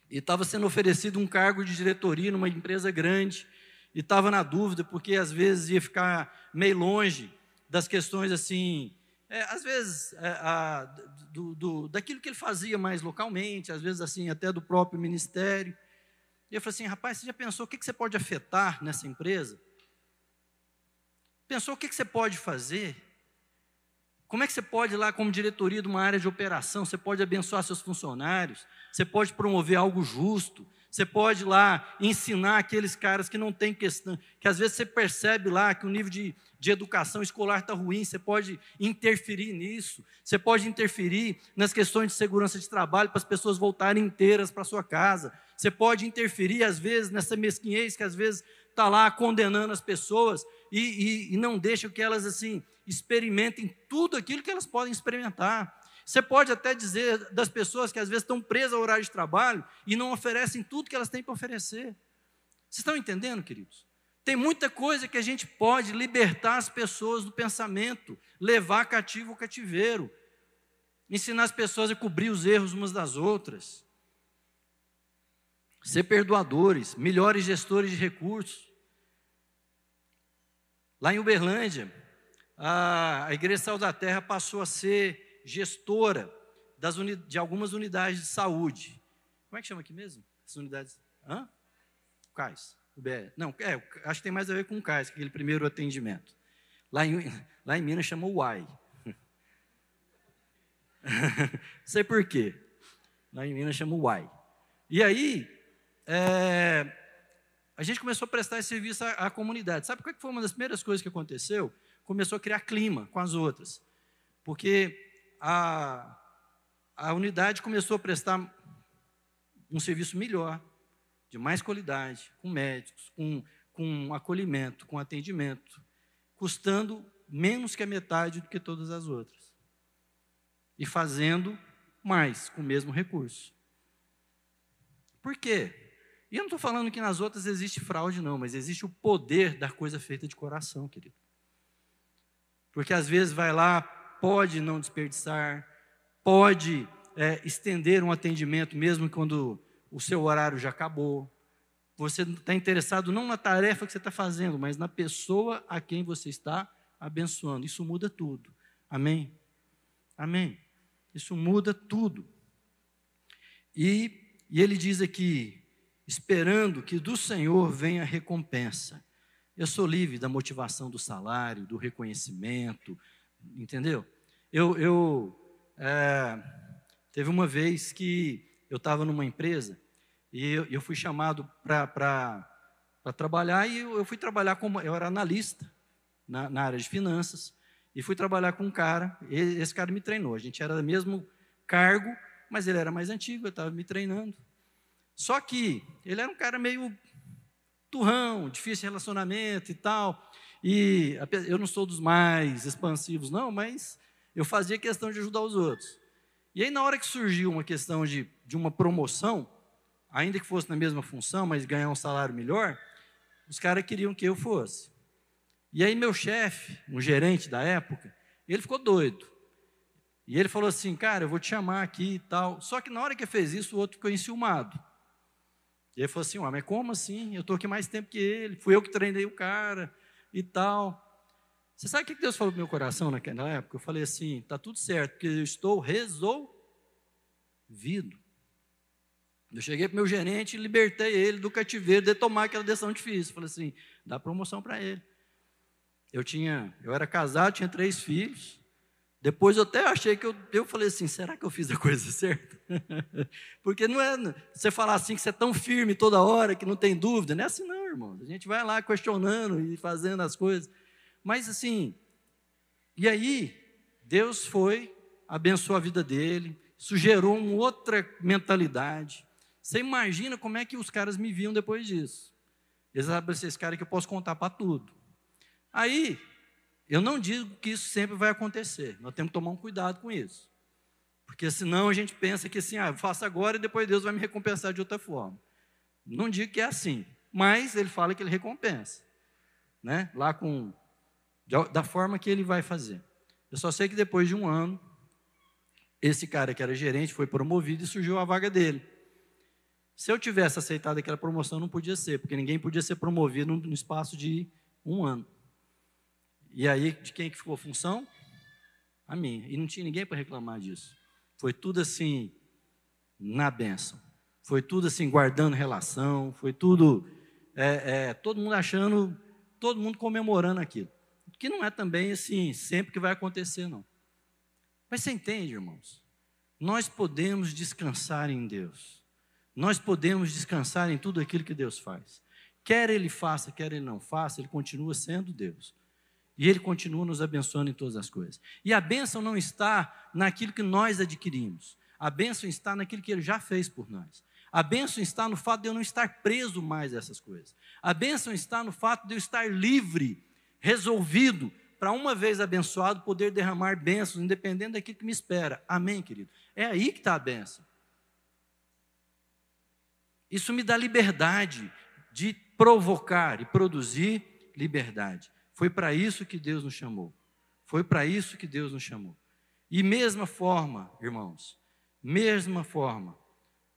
Speaker 1: estava sendo oferecido um cargo de diretoria numa empresa grande, e estava na dúvida, porque às vezes ia ficar meio longe das questões assim, é, às vezes é, a, do, do, daquilo que ele fazia mais localmente, às vezes assim até do próprio ministério. E eu falei assim, rapaz, você já pensou o que, que você pode afetar nessa empresa? Pensou o que, que você pode fazer? Como é que você pode, lá, como diretoria de uma área de operação, você pode abençoar seus funcionários, você pode promover algo justo, você pode lá ensinar aqueles caras que não têm questão, que às vezes você percebe lá que o nível de, de educação escolar está ruim, você pode interferir nisso, você pode interferir nas questões de segurança de trabalho para as pessoas voltarem inteiras para sua casa, você pode interferir às vezes nessa mesquinhez que às vezes está lá condenando as pessoas e, e, e não deixa que elas assim experimentem tudo aquilo que elas podem experimentar. Você pode até dizer das pessoas que às vezes estão presas ao horário de trabalho e não oferecem tudo que elas têm para oferecer. Vocês estão entendendo, queridos? Tem muita coisa que a gente pode libertar as pessoas do pensamento, levar cativo o cativeiro, ensinar as pessoas a cobrir os erros umas das outras, ser perdoadores, melhores gestores de recursos. Lá em Uberlândia, a, Igreja Sal da Terra passou a ser gestora das de algumas unidades de saúde. Como é que chama aqui mesmo? As unidades. Hã? Não, é, acho que tem mais a ver com o CAIS, aquele primeiro atendimento. Lá em, lá em Minas chama UAI. Sei por quê. Lá em Minas chama UAI. E aí, é, a gente começou a prestar esse serviço à, à comunidade. Sabe qual foi uma das primeiras coisas que aconteceu? Começou a criar clima com as outras. Porque a, a unidade começou a prestar um serviço melhor, de mais qualidade, com médicos, com, com acolhimento, com atendimento, custando menos que a metade do que todas as outras. E fazendo mais com o mesmo recurso. Por quê? E eu não estou falando que nas outras existe fraude, não, mas existe o poder da coisa feita de coração, querido. Porque às vezes vai lá, pode não desperdiçar, pode é, estender um atendimento mesmo quando o seu horário já acabou. Você está interessado não na tarefa que você está fazendo, mas na pessoa a quem você está abençoando. Isso muda tudo. Amém? Amém. Isso muda tudo. E, e ele diz aqui: esperando que do Senhor venha a recompensa. Eu sou livre da motivação do salário, do reconhecimento, entendeu? Eu, eu é, teve uma vez que eu estava numa empresa e eu, eu fui chamado para trabalhar e eu, eu, fui trabalhar como eu era analista na, na, área de finanças e fui trabalhar com um cara. Esse cara me treinou. A gente era do mesmo cargo, mas ele era mais antigo. Eu estava me treinando. Só que ele era um cara meio turrão, difícil relacionamento e tal. E eu não sou dos mais expansivos, não, mas eu fazia questão de ajudar os outros. E aí, na hora que surgiu uma questão de, de uma promoção, ainda que fosse na mesma função, mas ganhar um salário melhor, os caras queriam que eu fosse. E aí, meu chefe, um gerente da época, ele ficou doido. E ele falou assim: Cara, eu vou te chamar aqui e tal. Só que na hora que ele fez isso, o outro ficou enciumado. E ele falou assim: mas como assim? Eu estou aqui mais tempo que ele, fui eu que treinei o cara e tal. Você sabe o que Deus falou no meu coração naquela época? Eu falei assim: está tudo certo, porque eu estou resolvido. Eu cheguei para o meu gerente e libertei ele do cativeiro de tomar aquela decisão difícil. Falei assim: dá promoção para ele. Eu tinha, eu era casado, tinha três filhos. Depois eu até achei que eu, eu falei assim, será que eu fiz a coisa certa? Porque não é você falar assim que você é tão firme toda hora, que não tem dúvida, não é assim não, irmão. A gente vai lá questionando e fazendo as coisas. Mas assim, e aí, Deus foi, abençoou a vida dele, sugerou uma outra mentalidade. Você imagina como é que os caras me viam depois disso. Eles sabem esse cara que eu posso contar para tudo. Aí, eu não digo que isso sempre vai acontecer. Nós temos que tomar um cuidado com isso. Porque senão a gente pensa que assim, ah, eu faço agora e depois Deus vai me recompensar de outra forma. Não digo que é assim, mas ele fala que ele recompensa. Né? Lá com da forma que ele vai fazer. Eu só sei que depois de um ano, esse cara que era gerente foi promovido e surgiu a vaga dele. Se eu tivesse aceitado aquela promoção, não podia ser, porque ninguém podia ser promovido no espaço de um ano. E aí, de quem que ficou a função? A minha. E não tinha ninguém para reclamar disso. Foi tudo assim, na benção. Foi tudo assim, guardando relação. Foi tudo, é, é, todo mundo achando, todo mundo comemorando aquilo. Que não é também assim, sempre que vai acontecer, não. Mas você entende, irmãos? Nós podemos descansar em Deus. Nós podemos descansar em tudo aquilo que Deus faz. Quer Ele faça, quer Ele não faça, Ele continua sendo Deus. E Ele continua nos abençoando em todas as coisas. E a bênção não está naquilo que nós adquirimos. A bênção está naquilo que Ele já fez por nós. A bênção está no fato de eu não estar preso mais a essas coisas. A bênção está no fato de eu estar livre, resolvido, para uma vez abençoado, poder derramar bênçãos, independente daquilo que me espera. Amém, querido? É aí que está a bênção. Isso me dá liberdade. de provocar e produzir liberdade. Foi para isso que Deus nos chamou. Foi para isso que Deus nos chamou. E mesma forma, irmãos, mesma forma,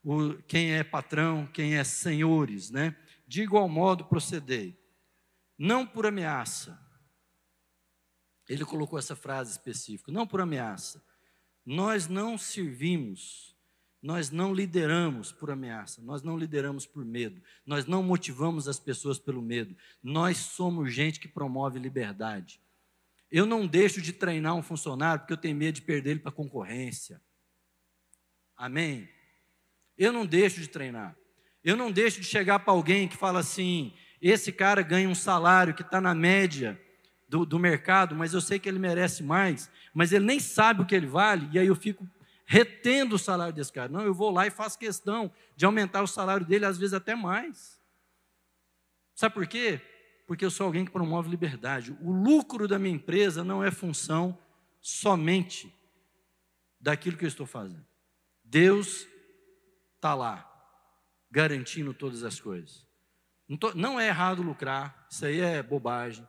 Speaker 1: o, quem é patrão, quem é senhores, né? De igual modo procedei, não por ameaça. Ele colocou essa frase específica, não por ameaça. Nós não servimos, nós não lideramos por ameaça, nós não lideramos por medo, nós não motivamos as pessoas pelo medo. Nós somos gente que promove liberdade. Eu não deixo de treinar um funcionário porque eu tenho medo de perder ele para a concorrência. Amém? Eu não deixo de treinar. Eu não deixo de chegar para alguém que fala assim: esse cara ganha um salário que está na média do, do mercado, mas eu sei que ele merece mais, mas ele nem sabe o que ele vale, e aí eu fico retendo o salário desse cara. Não, eu vou lá e faço questão de aumentar o salário dele, às vezes até mais. Sabe por quê? Porque eu sou alguém que promove liberdade. O lucro da minha empresa não é função somente daquilo que eu estou fazendo. Deus está lá, garantindo todas as coisas. Não, tô, não, é errado lucrar, isso aí é bobagem.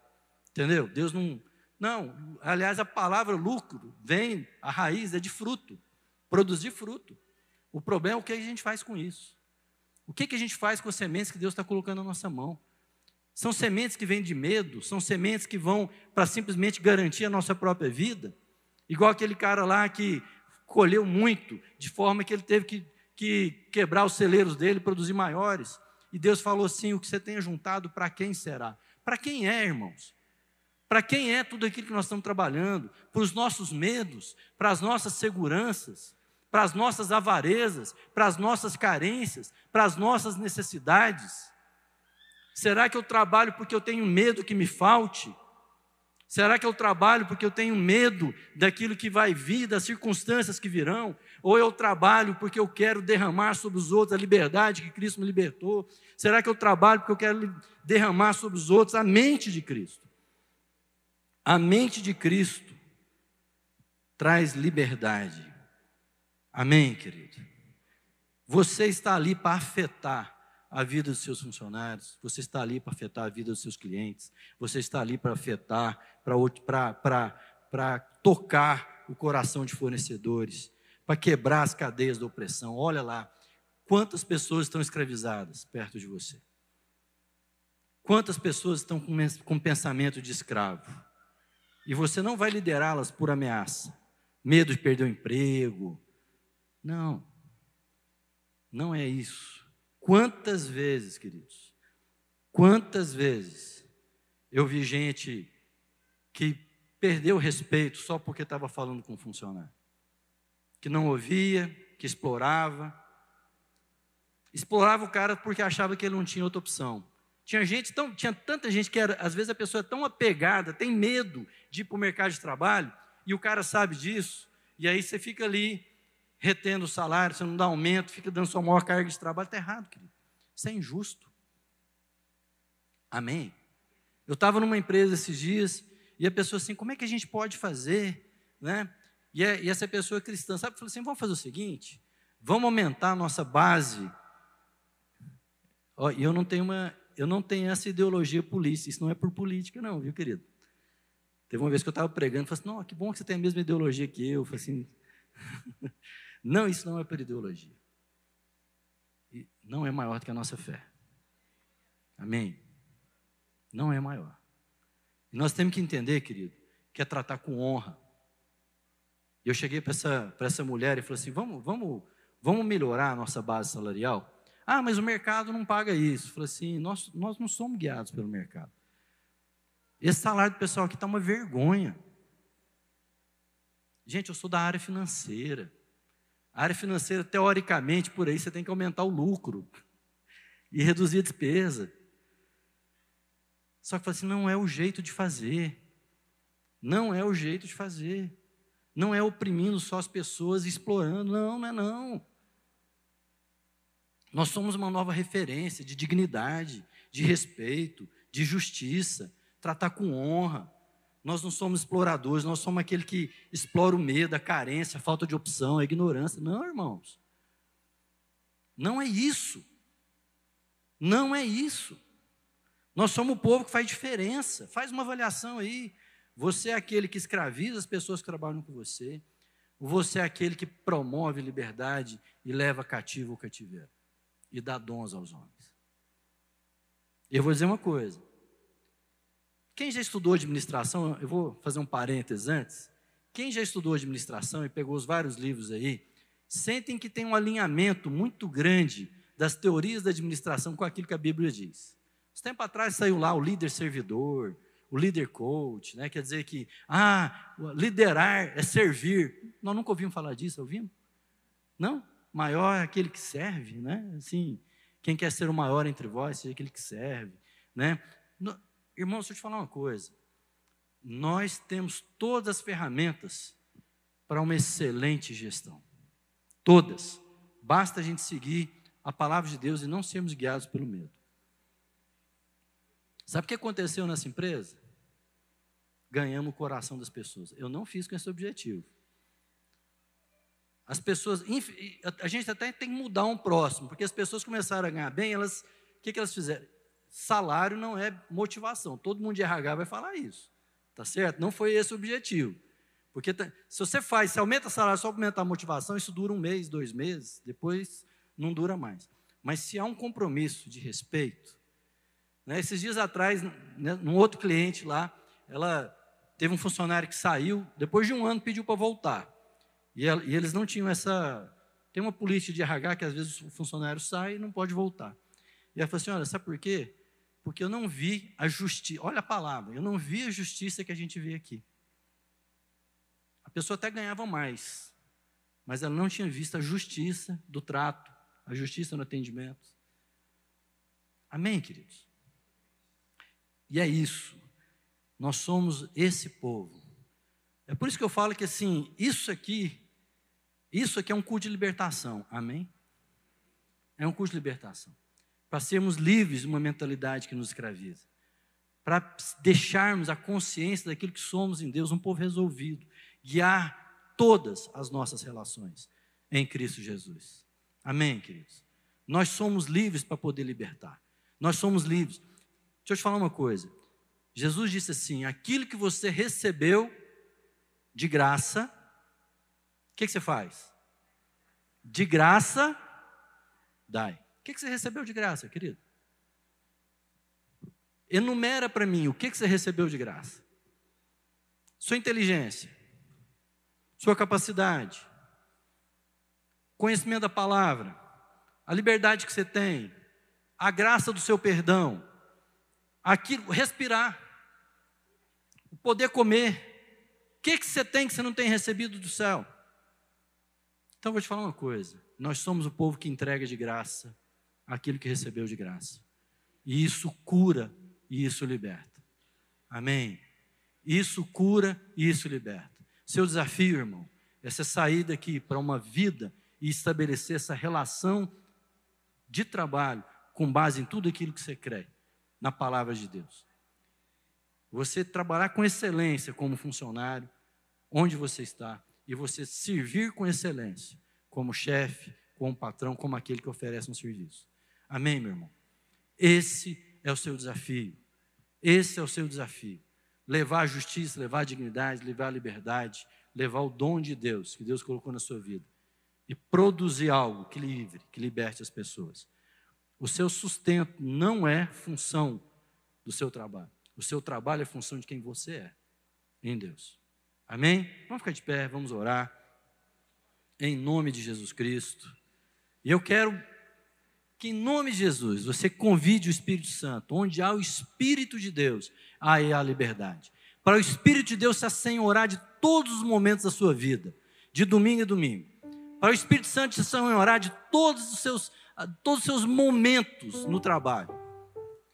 Speaker 1: Entendeu? Deus não. Não, aliás, a palavra lucro vem, a raiz é de fruto, produzir fruto. O problema é o que a gente faz com isso. O que, que a gente faz com as sementes que Deus está colocando na nossa mão? São sementes que vêm de medo, são sementes que vão para simplesmente garantir a nossa própria vida. Igual aquele cara lá que colheu muito, de forma que ele teve que, que quebrar os celeiros dele, produzir maiores. E Deus falou assim: o que você tenha juntado, para quem será? Para quem é, irmãos? Para quem é tudo aquilo que nós estamos trabalhando? Para os nossos medos, para as nossas seguranças, para as nossas avarezas, para as nossas carências, para as nossas necessidades? Será que eu trabalho porque eu tenho medo que me falte? Será que eu trabalho porque eu tenho medo daquilo que vai vir, das circunstâncias que virão? Ou eu trabalho porque eu quero derramar sobre os outros a liberdade que Cristo me libertou? Será que eu trabalho porque eu quero derramar sobre os outros a mente de Cristo? A mente de Cristo traz liberdade. Amém, querido? Você está ali para afetar a vida dos seus funcionários, você está ali para afetar a vida dos seus clientes, você está ali para afetar, para tocar o coração de fornecedores, para quebrar as cadeias da opressão. Olha lá, quantas pessoas estão escravizadas perto de você? Quantas pessoas estão com, com pensamento de escravo? E você não vai liderá-las por ameaça, medo de perder o emprego. Não, não é isso. Quantas vezes, queridos, quantas vezes eu vi gente que perdeu respeito só porque estava falando com um funcionário, que não ouvia, que explorava, explorava o cara porque achava que ele não tinha outra opção. Tinha gente tão, tinha tanta gente que era, às vezes a pessoa é tão apegada, tem medo de ir para o mercado de trabalho, e o cara sabe disso, e aí você fica ali retendo o salário, você não dá aumento, fica dando sua maior carga de trabalho, está errado, querido. Isso é injusto. Amém? Eu estava numa empresa esses dias, e a pessoa assim, como é que a gente pode fazer? Né? E, é, e essa pessoa cristã, sabe, falou assim, vamos fazer o seguinte, vamos aumentar a nossa base. E eu não tenho uma, eu não tenho essa ideologia polícia, isso não é por política, não, viu, querido? Teve uma vez que eu estava pregando, falei assim, não, que bom que você tem a mesma ideologia que eu. eu falei assim, não, isso não é por ideologia. E não é maior do que a nossa fé. Amém? Não é maior. E nós temos que entender, querido, que é tratar com honra. Eu cheguei para essa, essa mulher e falei assim: vamos, vamos, vamos melhorar a nossa base salarial? Ah, mas o mercado não paga isso. Falei assim: nós, nós não somos guiados pelo mercado. Esse salário do pessoal aqui está uma vergonha. Gente, eu sou da área financeira. A área financeira, teoricamente, por aí você tem que aumentar o lucro e reduzir a despesa. Só que assim: não é o jeito de fazer. Não é o jeito de fazer. Não é oprimindo só as pessoas explorando. Não, não é não. Nós somos uma nova referência de dignidade, de respeito, de justiça, tratar com honra. Nós não somos exploradores, nós somos aquele que explora o medo, a carência, a falta de opção, a ignorância. Não, irmãos. Não é isso. Não é isso. Nós somos o povo que faz diferença. Faz uma avaliação aí. Você é aquele que escraviza as pessoas que trabalham com você. Você é aquele que promove liberdade e leva cativo o cativeiro. E dá dons aos homens. Eu vou dizer uma coisa. Quem já estudou administração, eu vou fazer um parênteses antes. Quem já estudou administração e pegou os vários livros aí, sentem que tem um alinhamento muito grande das teorias da administração com aquilo que a Bíblia diz. Uns tempo atrás saiu lá o líder servidor, o líder coach, né? quer dizer que, ah, liderar é servir. Nós nunca ouvimos falar disso, ouvimos? Não? Maior é aquele que serve, né? Assim, quem quer ser o maior entre vós, seja aquele que serve, né? Irmão, deixa eu te falar uma coisa. Nós temos todas as ferramentas para uma excelente gestão. Todas. Basta a gente seguir a palavra de Deus e não sermos guiados pelo medo. Sabe o que aconteceu nessa empresa? Ganhamos o coração das pessoas. Eu não fiz com esse objetivo. As pessoas, a gente até tem que mudar um próximo, porque as pessoas começaram a ganhar bem, elas, o que, que elas fizeram? Salário não é motivação. Todo mundo de RH vai falar isso, tá certo? Não foi esse o objetivo. Porque se você faz, se aumenta o salário só para aumentar a motivação, isso dura um mês, dois meses, depois não dura mais. Mas se há um compromisso de respeito, né, esses dias atrás, né, num outro cliente lá, ela teve um funcionário que saiu, depois de um ano pediu para voltar. E, ela, e, eles não tinham essa. Tem uma política de RH que às vezes o funcionário sai e não pode voltar. E ela falou assim: olha, sabe por quê? Porque eu não vi a justiça. Olha a palavra, eu não vi a justiça que a gente vê aqui. A pessoa até ganhava mais, mas ela não tinha visto a justiça do trato, a justiça no atendimento. Amém, queridos? E é isso. Nós somos esse povo. É por isso que eu falo que assim, isso aqui, isso aqui é um culto de libertação. Amém? É um culto de libertação. Para sermos livres de uma mentalidade que nos escraviza. Para deixarmos a consciência daquilo que somos em Deus, um povo resolvido. Guiar todas as nossas relações em Cristo Jesus. Amém, queridos? Nós somos livres para poder libertar. Nós somos livres. Deixa eu te falar uma coisa. Jesus disse assim: aquilo que você recebeu de graça, o que, que, você faz? De graça, dai. Que, que você recebeu de graça, querido? Enumera para mim o que, você recebeu de graça. Sua inteligência, sua capacidade, conhecimento da palavra, a liberdade que você tem, a graça do seu perdão, aquilo, respirar, poder comer. O que, que você tem que você não tem recebido do céu? Então vou te falar uma coisa: nós somos o povo que entrega de graça aquilo que recebeu de graça. E isso cura e isso liberta. Amém? Isso cura e isso liberta. Seu desafio, irmão, é você sair daqui para uma vida e estabelecer essa relação de trabalho com base em tudo aquilo que você crê na palavra de Deus. Você trabalhar com excelência como funcionário, onde você está, e você servir com excelência como chefe, como patrão, como aquele que oferece um serviço. Amém, meu irmão? Esse é o seu desafio. Esse é o seu desafio. Levar a justiça, levar a dignidade, levar a liberdade, levar o dom de Deus que Deus colocou na sua vida e produzir algo que livre, que liberte as pessoas. O seu sustento não é função do seu trabalho. O seu trabalho é função de quem você é em Deus. Amém? Vamos ficar de pé, vamos orar. Em nome de Jesus Cristo. E eu quero que, em nome de Jesus, você convide o Espírito Santo. Onde há o Espírito de Deus, aí há liberdade. Para o Espírito de Deus se assenhorar de todos os momentos da sua vida, de domingo a domingo para o Espírito Santo se orar de todos os seus, todos os seus momentos no trabalho.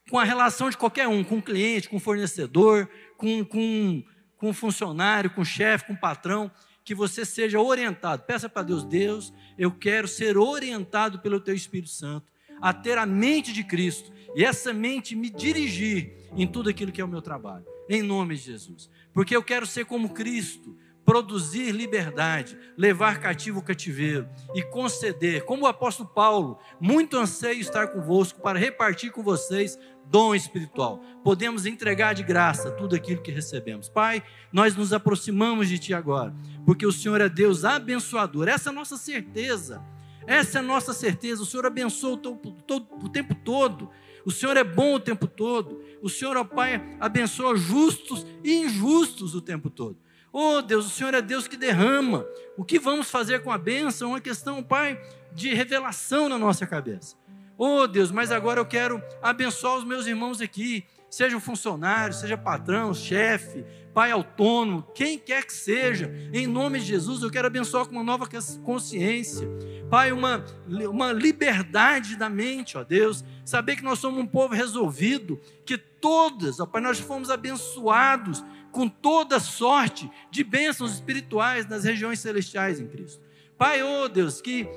Speaker 1: Com a relação de qualquer um, com o cliente, com o fornecedor, com, com, com o funcionário, com o chefe, com o patrão, que você seja orientado. Peça para Deus, Deus, eu quero ser orientado pelo Teu Espírito Santo, a ter a mente de Cristo, e essa mente me dirigir em tudo aquilo que é o meu trabalho, em nome de Jesus. Porque eu quero ser como Cristo, produzir liberdade, levar cativo o cativeiro e conceder, como o apóstolo Paulo, muito anseio estar convosco para repartir com vocês dom espiritual. Podemos entregar de graça tudo aquilo que recebemos. Pai, nós nos aproximamos de Ti agora, porque o Senhor é Deus abençoador. Essa é a nossa certeza. Essa é a nossa certeza. O Senhor abençoa o, tempo todo. O Senhor é bom o tempo todo. O Senhor, ó Pai, abençoa justos e injustos o tempo todo. Oh Deus, o Senhor é Deus que derrama. O que vamos fazer com a bênção é uma questão, Pai, de revelação na nossa cabeça. Oh Deus, mas agora eu quero abençoar os meus irmãos aqui, seja funcionário, seja patrão, chefe, pai autônomo, quem quer que seja, em nome de Jesus, eu quero abençoar com uma nova consciência, Pai, uma, uma liberdade da mente, ó Deus, saber que nós somos um povo resolvido, que todas, ó Pai, nós fomos abençoados com toda sorte de bênçãos espirituais nas regiões celestiais em Cristo. Pai, oh Deus, que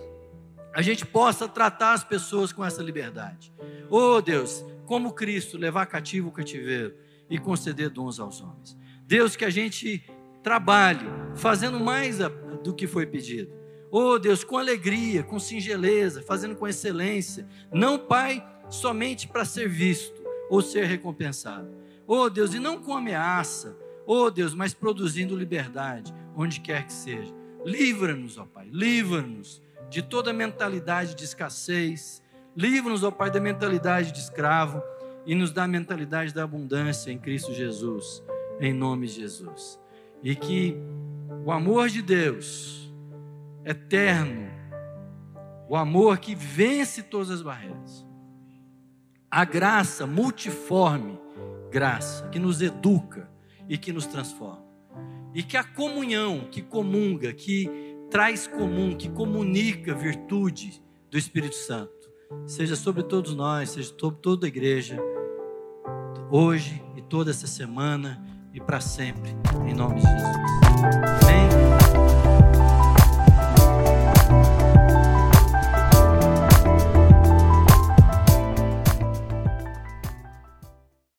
Speaker 1: a gente possa tratar as pessoas com essa liberdade. Oh Deus, como Cristo, levar cativo o cativeiro e conceder dons aos homens. Deus, que a gente trabalhe fazendo mais do que foi pedido. Oh Deus, com alegria, com singeleza, fazendo com excelência. Não, Pai, somente para ser visto ou ser recompensado. Oh Deus, e não com ameaça. Oh Deus, mas produzindo liberdade, onde quer que seja. Livra-nos, ó Pai, livra-nos de toda mentalidade de escassez. Livra-nos, ó Pai, da mentalidade de escravo e nos dá a mentalidade da abundância em Cristo Jesus em nome de Jesus. E que o amor de Deus, eterno, o amor que vence todas as barreiras, a graça multiforme, graça que nos educa e que nos transforma, e que a comunhão que comunga, que traz comum, que comunica virtude do Espírito Santo, seja sobre todos nós, seja sobre toda a igreja, hoje e toda essa semana e para sempre, em nome de Jesus. Amém.